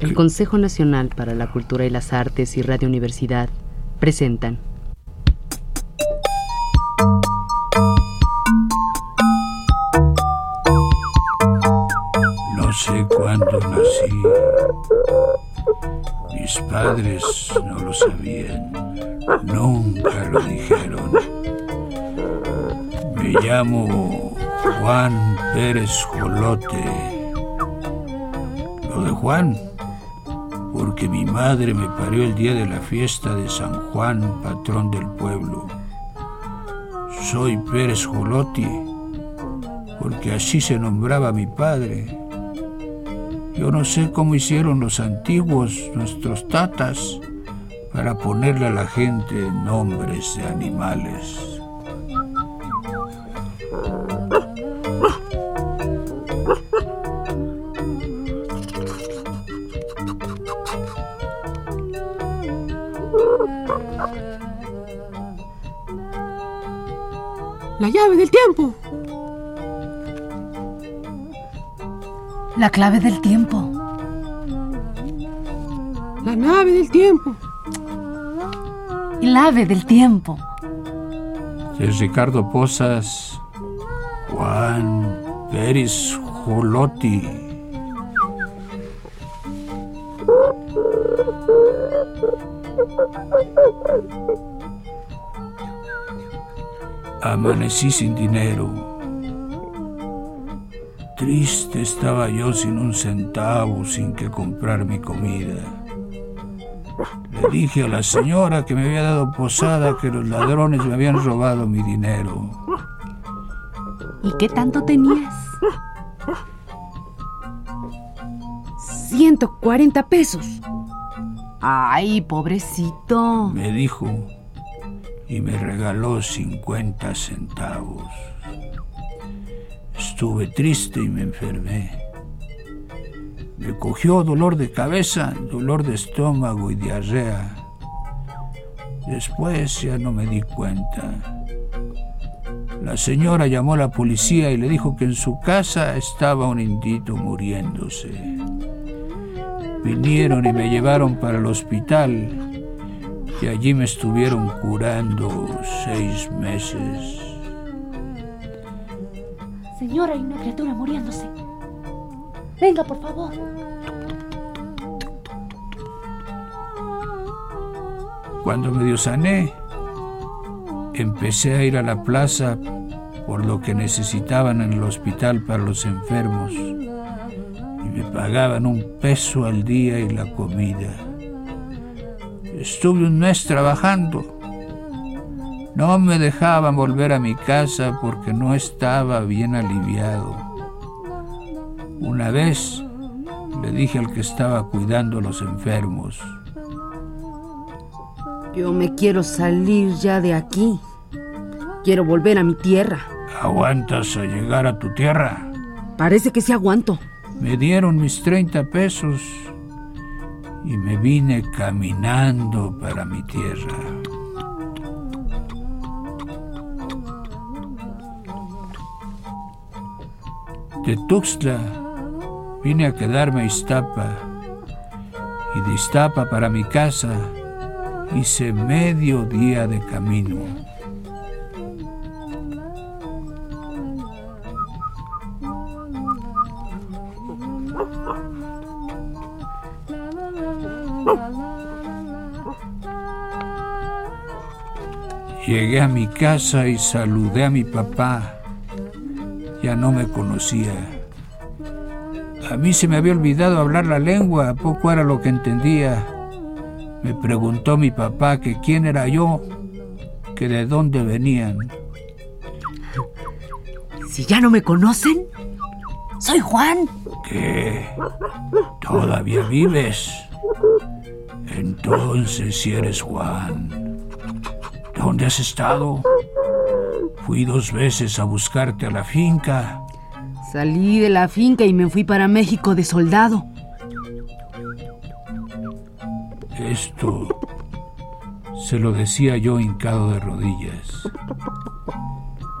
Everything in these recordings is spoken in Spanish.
El Consejo Nacional para la Cultura y las Artes y Radio Universidad presentan. No sé cuándo nací. Mis padres no lo sabían. Nunca lo dijeron. Me llamo Juan Pérez Jolote. Lo de Juan, porque mi madre me parió el día de la fiesta de San Juan, patrón del pueblo. Soy Pérez Jolote, porque así se nombraba mi padre. Yo no sé cómo hicieron los antiguos, nuestros tatas, para ponerle a la gente nombres de animales. Llave del tiempo. La clave del tiempo. La nave del tiempo. El ave del tiempo. De Ricardo Posas, Juan Pérez Jolotti. Amanecí sin dinero. Triste estaba yo sin un centavo, sin que comprar mi comida. Le dije a la señora que me había dado posada que los ladrones me habían robado mi dinero. ¿Y qué tanto tenías? 140 pesos. Ay, pobrecito. Me dijo y me regaló 50 centavos. Estuve triste y me enfermé. Me cogió dolor de cabeza, dolor de estómago y diarrea. Después ya no me di cuenta. La señora llamó a la policía y le dijo que en su casa estaba un indito muriéndose. Vinieron y me llevaron para el hospital y allí me estuvieron curando seis meses. Señora, hay una criatura muriéndose. Venga, por favor. Cuando medio sané, empecé a ir a la plaza por lo que necesitaban en el hospital para los enfermos y me pagaban un peso al día y la comida. Estuve un mes trabajando. No me dejaban volver a mi casa porque no estaba bien aliviado. Una vez le dije al que estaba cuidando a los enfermos, Yo me quiero salir ya de aquí. Quiero volver a mi tierra. ¿aguantas a llegar a tu tierra? Parece que sí aguanto. Me dieron mis 30 pesos y me vine caminando para mi tierra. De Tuxtla vine a quedarme a Iztapa y de Iztapa para mi casa hice medio día de camino. Llegué a mi casa y saludé a mi papá. Ya no me conocía. A mí se me había olvidado hablar la lengua, poco era lo que entendía. Me preguntó mi papá que quién era yo, que de dónde venían. Si ya no me conocen, Soy Juan. ¿Qué? ¿Todavía vives? Entonces si eres Juan. ¿Dónde has estado? Fui dos veces a buscarte a la finca. salí de la finca y me fui para México de soldado. Esto se lo decía yo hincado de rodillas.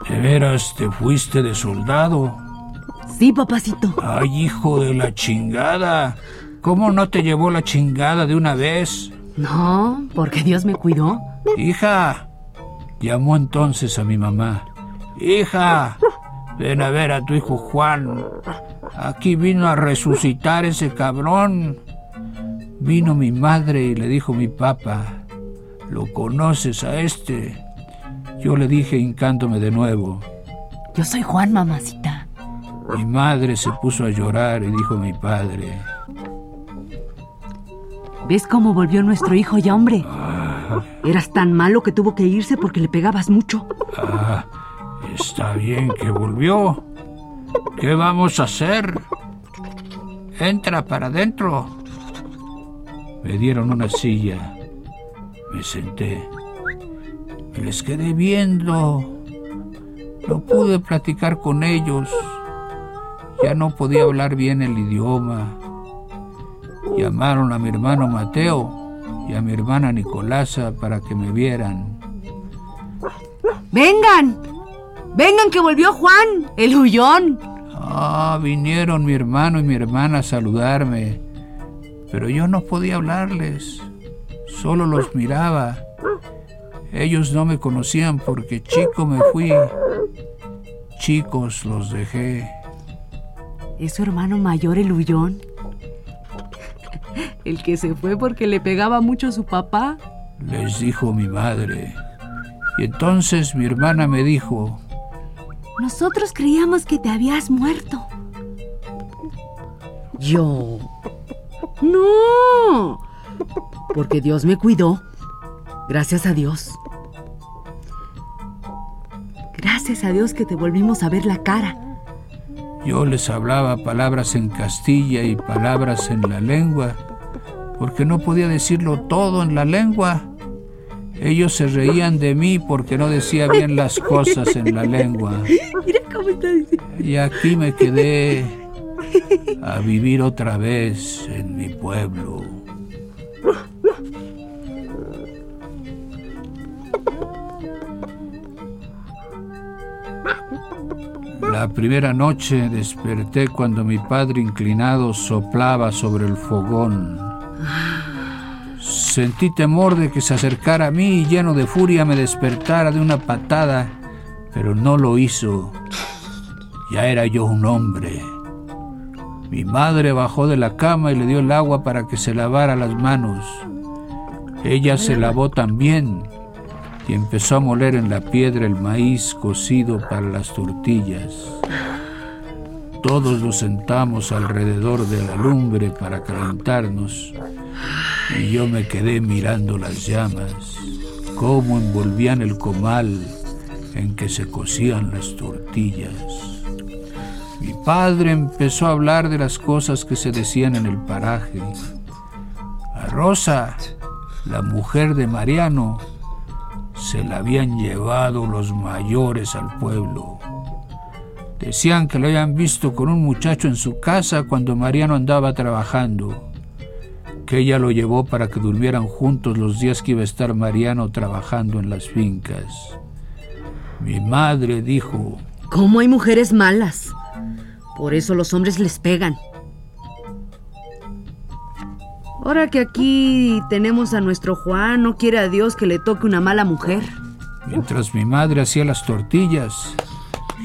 ¿De veras te fuiste de soldado? Sí, papacito. ¡Ay, hijo de la chingada! ¿Cómo no te llevó la chingada de una vez? No, porque Dios me cuidó. Hija, llamó entonces a mi mamá. Hija, ven a ver a tu hijo Juan. Aquí vino a resucitar ese cabrón. Vino mi madre y le dijo mi papá, ¿lo conoces a este? Yo le dije hincándome de nuevo. Yo soy Juan, mamacita. Mi madre se puso a llorar y dijo mi padre, ¿Ves cómo volvió nuestro hijo ya hombre? Eras tan malo que tuvo que irse porque le pegabas mucho. ah, está bien que volvió. ¿Qué vamos a hacer? Entra para adentro. Me dieron una silla. Me senté. Me les quedé viendo. No pude platicar con ellos. Ya no podía hablar bien el idioma. Llamaron a mi hermano Mateo y a mi hermana Nicolasa para que me vieran. ¡Vengan! ¡Vengan que volvió Juan, el huyón! Ah, vinieron mi hermano y mi hermana a saludarme, pero yo no podía hablarles, solo los miraba. Ellos no me conocían porque chico me fui, chicos los dejé. ¿Es su hermano mayor el huyón? El que se fue porque le pegaba mucho a su papá. Les dijo mi madre. Y entonces mi hermana me dijo, Nosotros creíamos que te habías muerto. Yo. No. Porque Dios me cuidó. Gracias a Dios. Gracias a Dios que te volvimos a ver la cara. Yo les hablaba palabras en Castilla y palabras en la lengua, porque no podía decirlo todo en la lengua. Ellos se reían de mí porque no decía bien las cosas en la lengua. Mira cómo está diciendo. Y aquí me quedé a vivir otra vez en mi pueblo. La primera noche desperté cuando mi padre inclinado soplaba sobre el fogón. Sentí temor de que se acercara a mí y lleno de furia me despertara de una patada, pero no lo hizo. Ya era yo un hombre. Mi madre bajó de la cama y le dio el agua para que se lavara las manos. Ella se lavó también y empezó a moler en la piedra el maíz cocido para las tortillas. Todos nos sentamos alrededor de la lumbre para calentarnos y yo me quedé mirando las llamas, cómo envolvían el comal en que se cocían las tortillas. Mi padre empezó a hablar de las cosas que se decían en el paraje. A Rosa, la mujer de Mariano, se la habían llevado los mayores al pueblo. Decían que lo habían visto con un muchacho en su casa cuando Mariano andaba trabajando, que ella lo llevó para que durmieran juntos los días que iba a estar Mariano trabajando en las fincas. Mi madre dijo, ¿Cómo hay mujeres malas? Por eso los hombres les pegan. Ahora que aquí tenemos a nuestro Juan, no quiere a Dios que le toque una mala mujer. Mientras mi madre hacía las tortillas,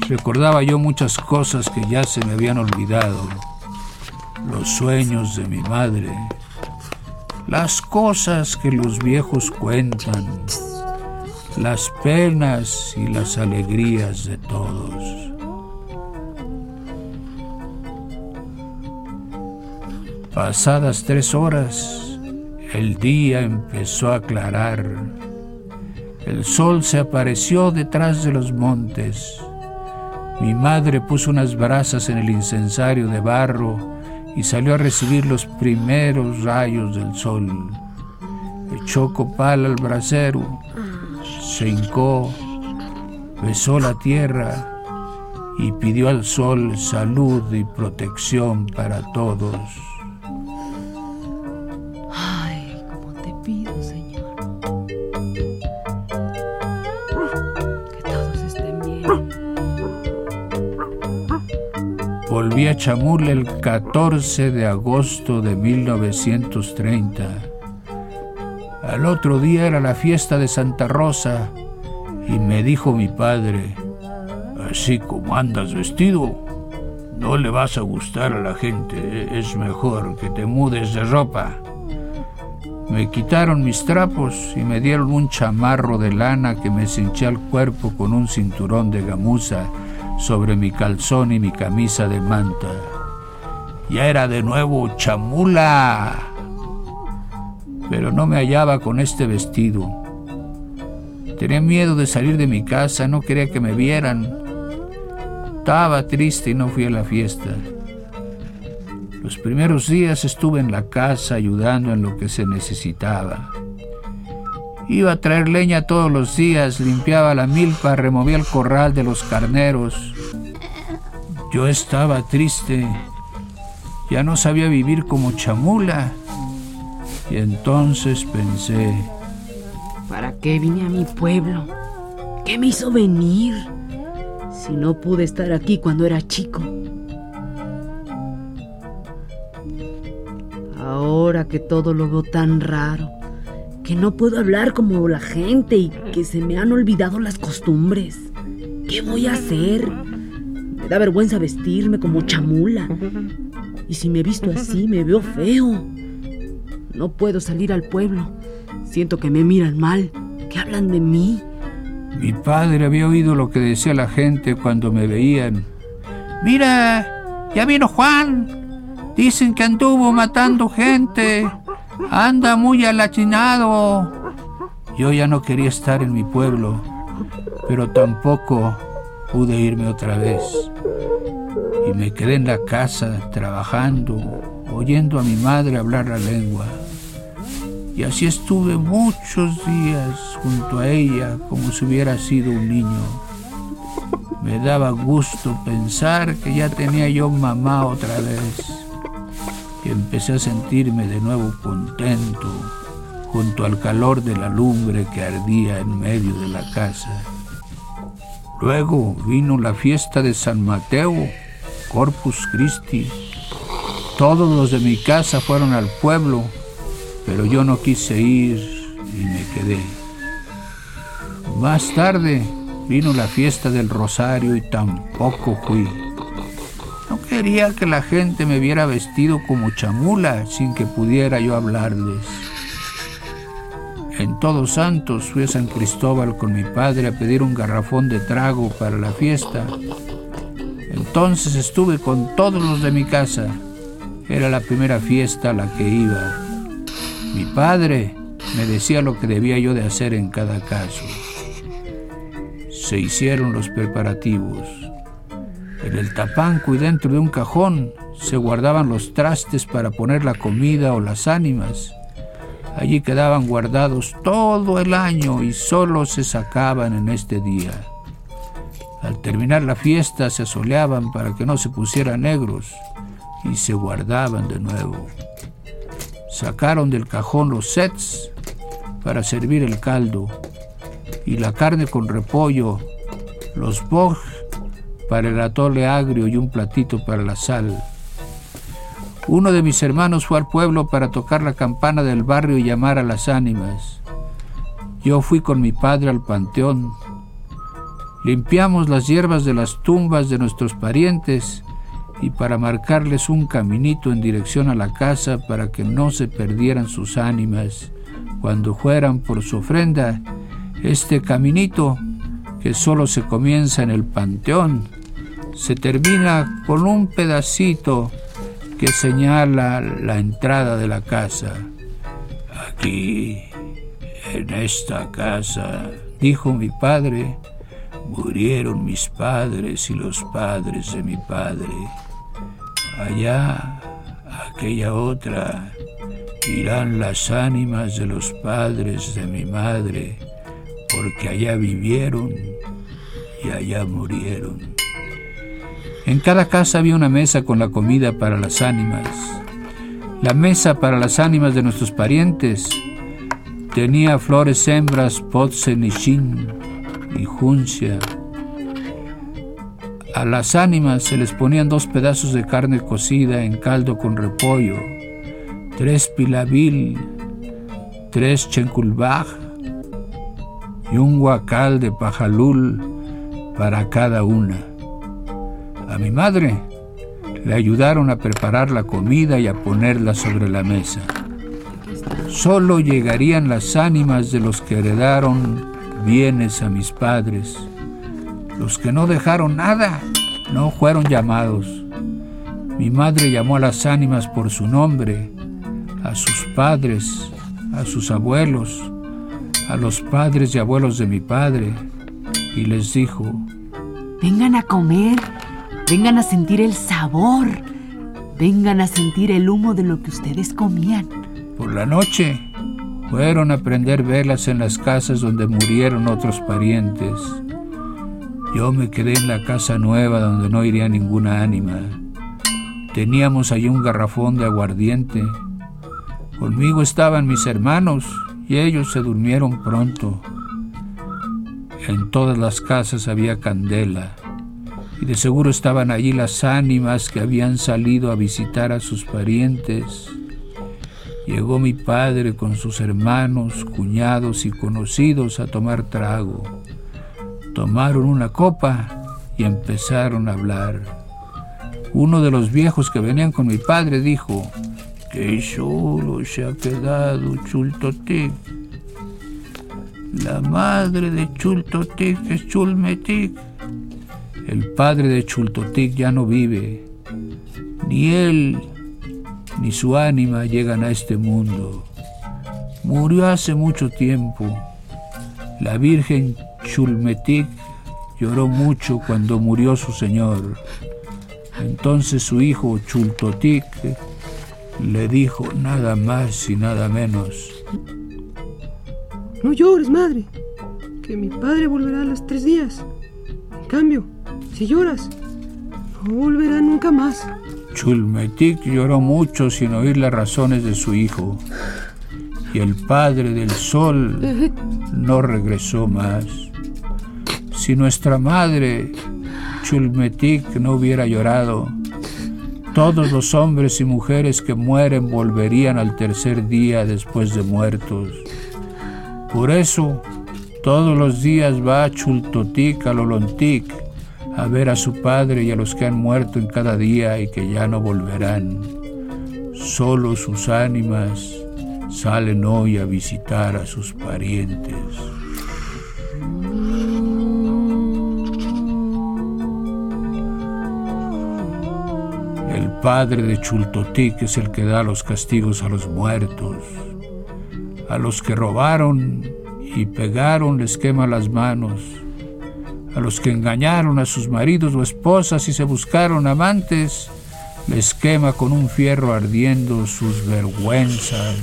recordaba yo muchas cosas que ya se me habían olvidado. Los sueños de mi madre, las cosas que los viejos cuentan, las penas y las alegrías de todos. Pasadas tres horas, el día empezó a aclarar. El sol se apareció detrás de los montes. Mi madre puso unas brasas en el incensario de barro y salió a recibir los primeros rayos del sol. Echó copal al brasero, se hincó, besó la tierra y pidió al sol salud y protección para todos. Chamula el 14 de agosto de 1930. Al otro día era la fiesta de Santa Rosa y me dijo mi padre, así como andas vestido, no le vas a gustar a la gente, es mejor que te mudes de ropa. Me quitaron mis trapos y me dieron un chamarro de lana que me cinché al cuerpo con un cinturón de gamuza sobre mi calzón y mi camisa de manta. Ya era de nuevo chamula. Pero no me hallaba con este vestido. Tenía miedo de salir de mi casa, no quería que me vieran. Estaba triste y no fui a la fiesta. Los primeros días estuve en la casa ayudando en lo que se necesitaba. Iba a traer leña todos los días, limpiaba la milpa, removía el corral de los carneros. Yo estaba triste, ya no sabía vivir como chamula. Y entonces pensé, ¿para qué vine a mi pueblo? ¿Qué me hizo venir? Si no pude estar aquí cuando era chico. Ahora que todo lo veo tan raro, que no puedo hablar como la gente y que se me han olvidado las costumbres. ¿Qué voy a hacer? Me da vergüenza vestirme como chamula. Y si me visto así, me veo feo. No puedo salir al pueblo. Siento que me miran mal, que hablan de mí. Mi padre había oído lo que decía la gente cuando me veían. Mira, ya vino Juan. Dicen que anduvo matando gente. Anda muy alachinado. Yo ya no quería estar en mi pueblo, pero tampoco pude irme otra vez. Y me quedé en la casa trabajando, oyendo a mi madre hablar la lengua. Y así estuve muchos días junto a ella como si hubiera sido un niño. Me daba gusto pensar que ya tenía yo mamá otra vez y empecé a sentirme de nuevo contento junto al calor de la lumbre que ardía en medio de la casa. Luego vino la fiesta de San Mateo, Corpus Christi. Todos los de mi casa fueron al pueblo, pero yo no quise ir y me quedé. Más tarde vino la fiesta del Rosario y tampoco fui. No quería que la gente me viera vestido como chamula sin que pudiera yo hablarles. En Todos Santos fui a San Cristóbal con mi padre a pedir un garrafón de trago para la fiesta. Entonces estuve con todos los de mi casa. Era la primera fiesta a la que iba. Mi padre me decía lo que debía yo de hacer en cada caso. Se hicieron los preparativos. En el tapanco y dentro de un cajón se guardaban los trastes para poner la comida o las ánimas. Allí quedaban guardados todo el año y solo se sacaban en este día. Al terminar la fiesta se asoleaban para que no se pusieran negros y se guardaban de nuevo. Sacaron del cajón los sets para servir el caldo y la carne con repollo, los boj para el atole agrio y un platito para la sal. Uno de mis hermanos fue al pueblo para tocar la campana del barrio y llamar a las ánimas. Yo fui con mi padre al panteón. Limpiamos las hierbas de las tumbas de nuestros parientes y para marcarles un caminito en dirección a la casa para que no se perdieran sus ánimas cuando fueran por su ofrenda, este caminito que solo se comienza en el panteón, se termina con un pedacito que señala la entrada de la casa. Aquí, en esta casa, dijo mi padre, murieron mis padres y los padres de mi padre. Allá, aquella otra, irán las ánimas de los padres de mi madre porque allá vivieron y allá murieron. En cada casa había una mesa con la comida para las ánimas. La mesa para las ánimas de nuestros parientes tenía flores hembras, potse, nishin y juncia. A las ánimas se les ponían dos pedazos de carne cocida en caldo con repollo, tres pilabil, tres chenculbaj y un guacal de pajalul para cada una. A mi madre le ayudaron a preparar la comida y a ponerla sobre la mesa. Solo llegarían las ánimas de los que heredaron bienes a mis padres. Los que no dejaron nada no fueron llamados. Mi madre llamó a las ánimas por su nombre, a sus padres, a sus abuelos, a los padres y abuelos de mi padre, y les dijo, Vengan a comer, vengan a sentir el sabor, vengan a sentir el humo de lo que ustedes comían. Por la noche fueron a prender velas en las casas donde murieron otros parientes. Yo me quedé en la casa nueva donde no iría ninguna ánima. Teníamos allí un garrafón de aguardiente. Conmigo estaban mis hermanos y ellos se durmieron pronto. En todas las casas había candela y de seguro estaban allí las ánimas que habían salido a visitar a sus parientes. Llegó mi padre con sus hermanos, cuñados y conocidos a tomar trago. Tomaron una copa y empezaron a hablar. Uno de los viejos que venían con mi padre dijo, que solo se ha quedado Chultotic. La madre de Chultotic es Chulmetic. El padre de Chultotic ya no vive. Ni él ni su ánima llegan a este mundo. Murió hace mucho tiempo. La Virgen Chulmetic lloró mucho cuando murió su señor. Entonces su hijo Chultotic le dijo nada más y nada menos. No llores, madre, que mi padre volverá a los tres días. Cambio, si lloras, no volverá nunca más. Chulmetic lloró mucho sin oír las razones de su hijo. Y el padre del sol no regresó más. Si nuestra madre, Chulmetic, no hubiera llorado, todos los hombres y mujeres que mueren volverían al tercer día después de muertos. Por eso, todos los días va Chultotic a Lolontic a ver a su padre y a los que han muerto en cada día y que ya no volverán. Solo sus ánimas salen hoy a visitar a sus parientes. El padre de Chultotic es el que da los castigos a los muertos. A los que robaron y pegaron les quema las manos. A los que engañaron a sus maridos o esposas y se buscaron amantes, les quema con un fierro ardiendo sus vergüenzas.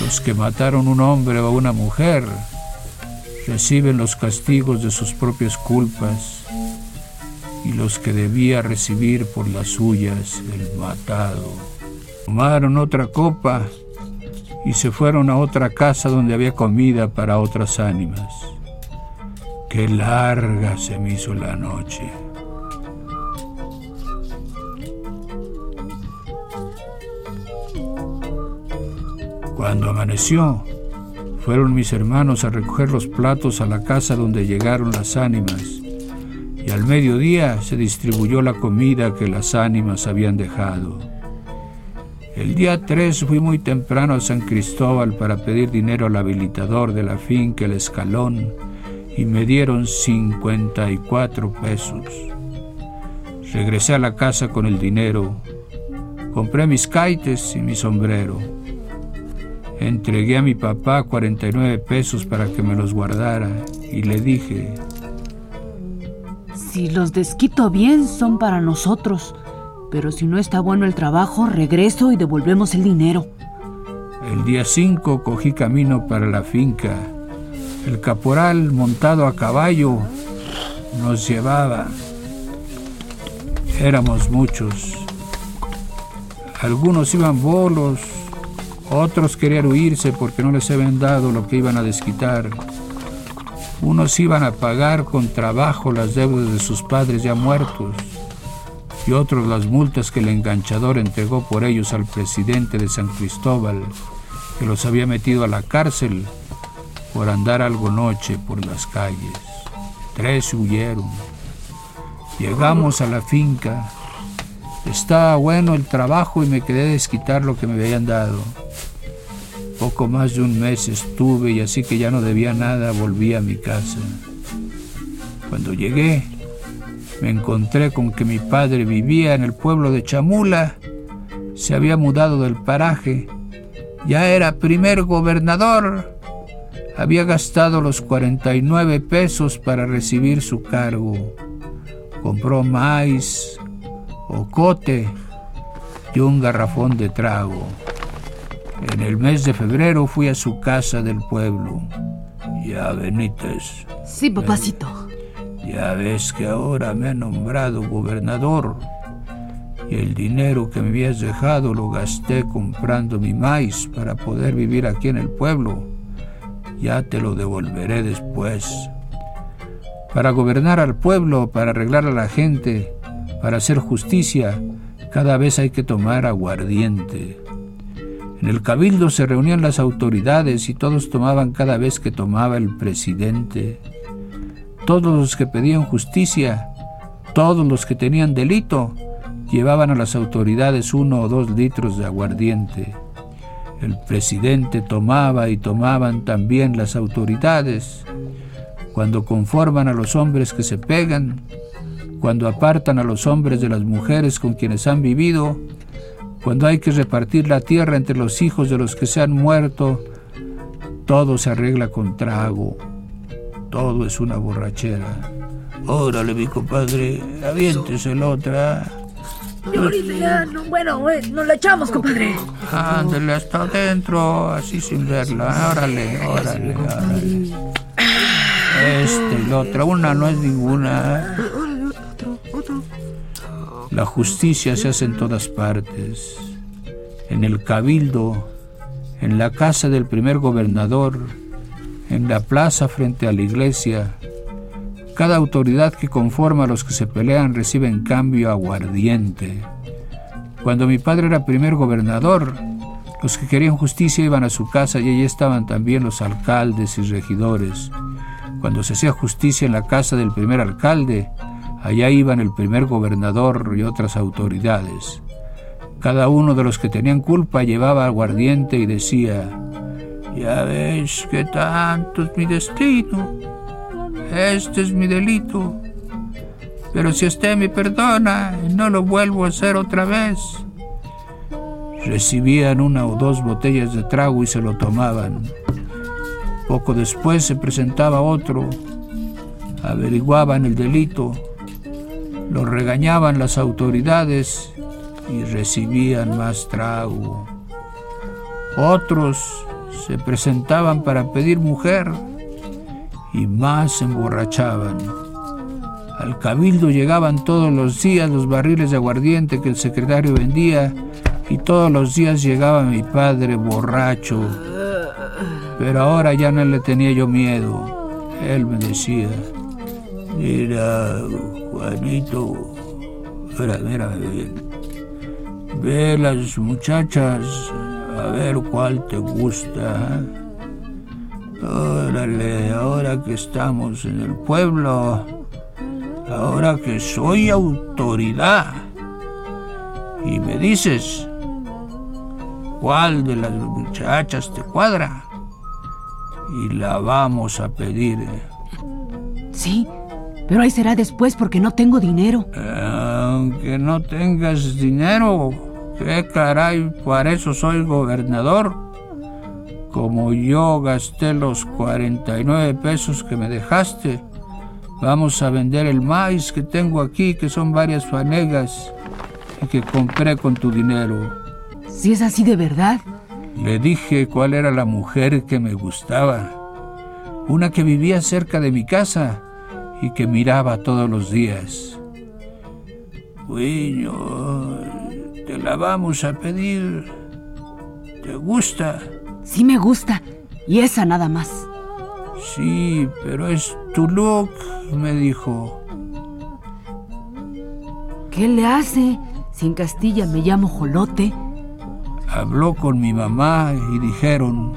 Los que mataron un hombre o una mujer reciben los castigos de sus propias culpas y los que debía recibir por las suyas el matado. Tomaron otra copa y se fueron a otra casa donde había comida para otras ánimas. Qué larga se me hizo la noche. Cuando amaneció, fueron mis hermanos a recoger los platos a la casa donde llegaron las ánimas, y al mediodía se distribuyó la comida que las ánimas habían dejado. El día 3 fui muy temprano a San Cristóbal para pedir dinero al habilitador de la finca El Escalón y me dieron 54 pesos. Regresé a la casa con el dinero, compré mis caites y mi sombrero. Entregué a mi papá 49 pesos para que me los guardara y le dije, Si los desquito bien son para nosotros, pero si no está bueno el trabajo, regreso y devolvemos el dinero. el día 5 cogí camino para la finca. El caporal montado a caballo nos llevaba. Éramos muchos. Algunos iban bolos, otros querían huirse porque no les habían dado lo que iban a desquitar. Unos iban a pagar con trabajo las deudas de sus padres ya muertos y otros las multas que el enganchador entregó por ellos al presidente de San Cristóbal, que los había metido a la cárcel por andar algo noche por las calles. Tres huyeron. Llegamos a la finca. Estaba bueno el trabajo y me quedé desquitar lo que me habían dado. Poco más de un mes estuve y así que ya no debía nada volví a mi casa. Cuando llegué, me encontré con que mi padre vivía en el pueblo de Chamula, se había mudado del paraje, ya era primer gobernador, había gastado los 49 pesos para recibir su cargo, compró maíz, ocote y un garrafón de trago. En el mes de febrero fui a su casa del pueblo. Ya, Benítez. Sí, papacito. Ya ves que ahora me han nombrado gobernador. Y el dinero que me habías dejado lo gasté comprando mi maíz para poder vivir aquí en el pueblo. Ya te lo devolveré después. Para gobernar al pueblo, para arreglar a la gente, para hacer justicia, cada vez hay que tomar aguardiente. En el cabildo se reunían las autoridades y todos tomaban cada vez que tomaba el presidente. Todos los que pedían justicia, todos los que tenían delito, llevaban a las autoridades uno o dos litros de aguardiente. El presidente tomaba y tomaban también las autoridades. Cuando conforman a los hombres que se pegan, cuando apartan a los hombres de las mujeres con quienes han vivido, cuando hay que repartir la tierra entre los hijos de los que se han muerto, todo se arregla con trago. Todo es una borrachera. Órale, mi compadre, aviéntese la otra. ahorita no, bueno, eh, nos la echamos, compadre. Ándale hasta adentro, así sin verla. Órale, órale, órale. Este y la otra, una no es ninguna. Otro, otro. La justicia se hace en todas partes, en el cabildo, en la casa del primer gobernador, en la plaza frente a la iglesia. Cada autoridad que conforma a los que se pelean recibe en cambio aguardiente. Cuando mi padre era primer gobernador, los que querían justicia iban a su casa y allí estaban también los alcaldes y regidores. Cuando se hacía justicia en la casa del primer alcalde, Allá iban el primer gobernador y otras autoridades. Cada uno de los que tenían culpa llevaba aguardiente y decía, ya ves que tanto es mi destino, este es mi delito, pero si usted me perdona, no lo vuelvo a hacer otra vez. Recibían una o dos botellas de trago y se lo tomaban. Poco después se presentaba otro, averiguaban el delito, lo regañaban las autoridades y recibían más trago. Otros se presentaban para pedir mujer y más se emborrachaban. Al cabildo llegaban todos los días los barriles de aguardiente que el secretario vendía y todos los días llegaba mi padre borracho. Pero ahora ya no le tenía yo miedo. Él me decía, mira, Juanito, mira, mira, ve, las muchachas, a ver cuál te gusta. Órale, ahora que estamos en el pueblo, ahora que soy autoridad, y me dices, ¿cuál de las muchachas te cuadra? Y la vamos a pedir. Sí, pero ahí será después porque no tengo dinero. Aunque no tengas dinero, ¿qué caray? Para eso soy gobernador. Como yo gasté los 49 pesos que me dejaste, vamos a vender el maíz que tengo aquí, que son varias fanegas, y que compré con tu dinero. Si es así de verdad. Le dije cuál era la mujer que me gustaba. Una que vivía cerca de mi casa y que miraba todos los días. Bueno, te la vamos a pedir. ¿Te gusta? Sí me gusta. Y esa nada más. Sí, pero es tu look, me dijo. ¿Qué le hace? Si en Castilla me llamo Jolote. Habló con mi mamá y dijeron,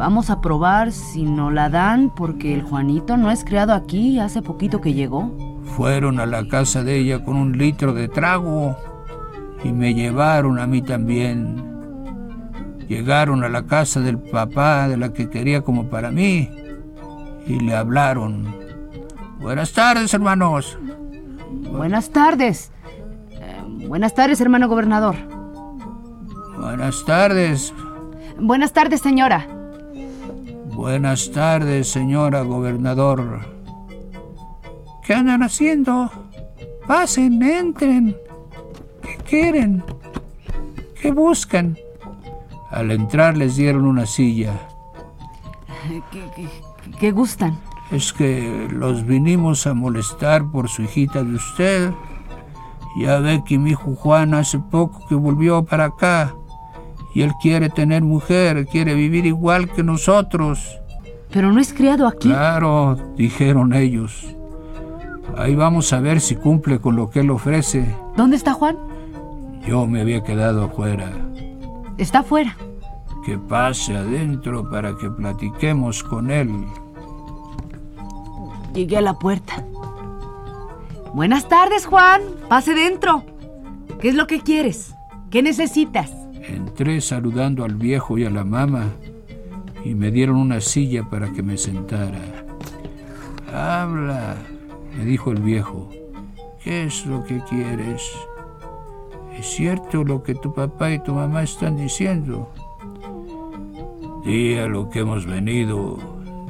Vamos a probar si no la dan porque el Juanito no es criado aquí, hace poquito que llegó. Fueron a la casa de ella con un litro de trago y me llevaron a mí también. Llegaron a la casa del papá de la que quería como para mí y le hablaron. Buenas tardes, hermanos. Buenas tardes. Eh, buenas tardes, hermano gobernador. Buenas tardes. Buenas tardes, señora. Buenas tardes, señora gobernador. ¿Qué andan haciendo? Pasen, entren. ¿Qué quieren? ¿Qué buscan? Al entrar les dieron una silla. ¿Qué, qué- qué gustan? Es que los vinimos a molestar por su hijita de usted. Ya ve que mi hijo Juan hace poco que volvió para acá. Y él quiere tener mujer, quiere vivir igual que nosotros. Pero no es criado aquí. Claro, dijeron ellos. Ahí vamos a ver si cumple con lo que él ofrece. ¿Dónde está Juan? Yo me había quedado afuera. Está afuera. Que pase adentro para que platiquemos con él. Llegué a la puerta. Buenas tardes, Juan. Pase dentro. ¿Qué es lo que quieres? ¿Qué necesitas? Entré saludando al viejo y a la mamá y me dieron una silla para que me sentara. Habla, me dijo el viejo. ¿Qué es lo que quieres? ¿Es cierto lo que tu papá y tu mamá están diciendo? Di a lo que hemos venido,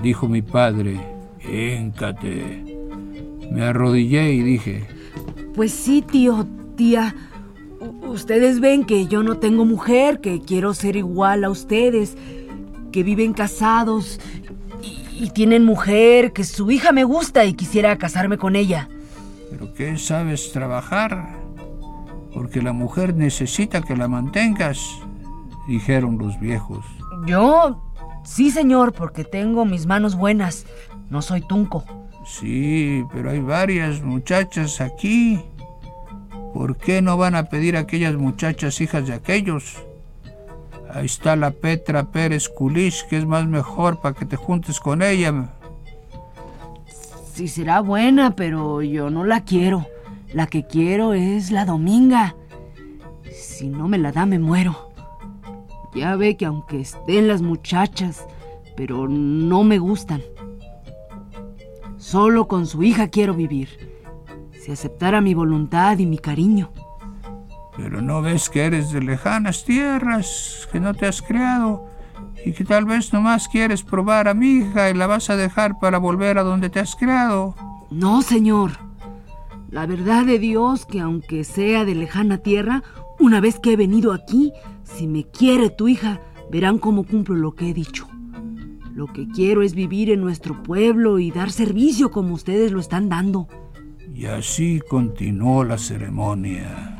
dijo mi padre. Híncate. Me arrodillé y dije, Pues sí, tío, tía. Ustedes ven que yo no tengo mujer, que quiero ser igual a ustedes, que viven casados y, tienen mujer, que su hija me gusta y quisiera casarme con ella. ¿Pero qué sabes trabajar? Porque la mujer necesita que la mantengas, dijeron los viejos. Yo, sí, señor, porque tengo mis manos buenas. No soy tunco. Sí, pero hay varias muchachas aquí. ¿Por qué no van a pedir a aquellas muchachas hijas de aquellos? Ahí está la Petra Pérez Kulish, que es más mejor para que te juntes con ella. Sí será buena, pero yo no la quiero. La que quiero es la Dominga. Si no me la da, me muero. Ya ve que aunque estén las muchachas, pero no me gustan. Solo con su hija quiero vivir. Si aceptara mi voluntad y mi cariño. Pero no ves que eres de lejanas tierras, que no te has criado y que tal vez nomás quieres probar a mi hija y la vas a dejar para volver a donde te has criado. No, señor. La verdad de Dios que aunque sea de lejana tierra, una vez que he venido aquí, si me quiere tu hija, verán cómo cumplo lo que he dicho. Lo que quiero es vivir en nuestro pueblo y dar servicio como ustedes lo están dando. Y así continuó la ceremonia.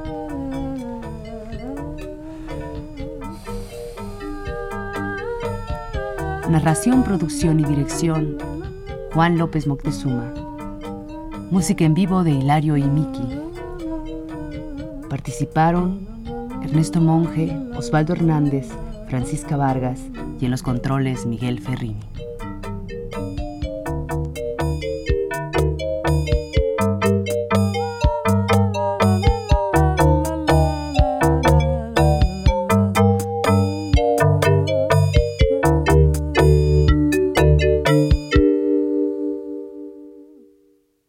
Narración, producción y dirección, Juan López Moctezuma. Música en vivo de Hilario y Miki. Participaron Ernesto Monge, Osvaldo Hernández, Francisca Vargas y en los controles Miguel Ferrini.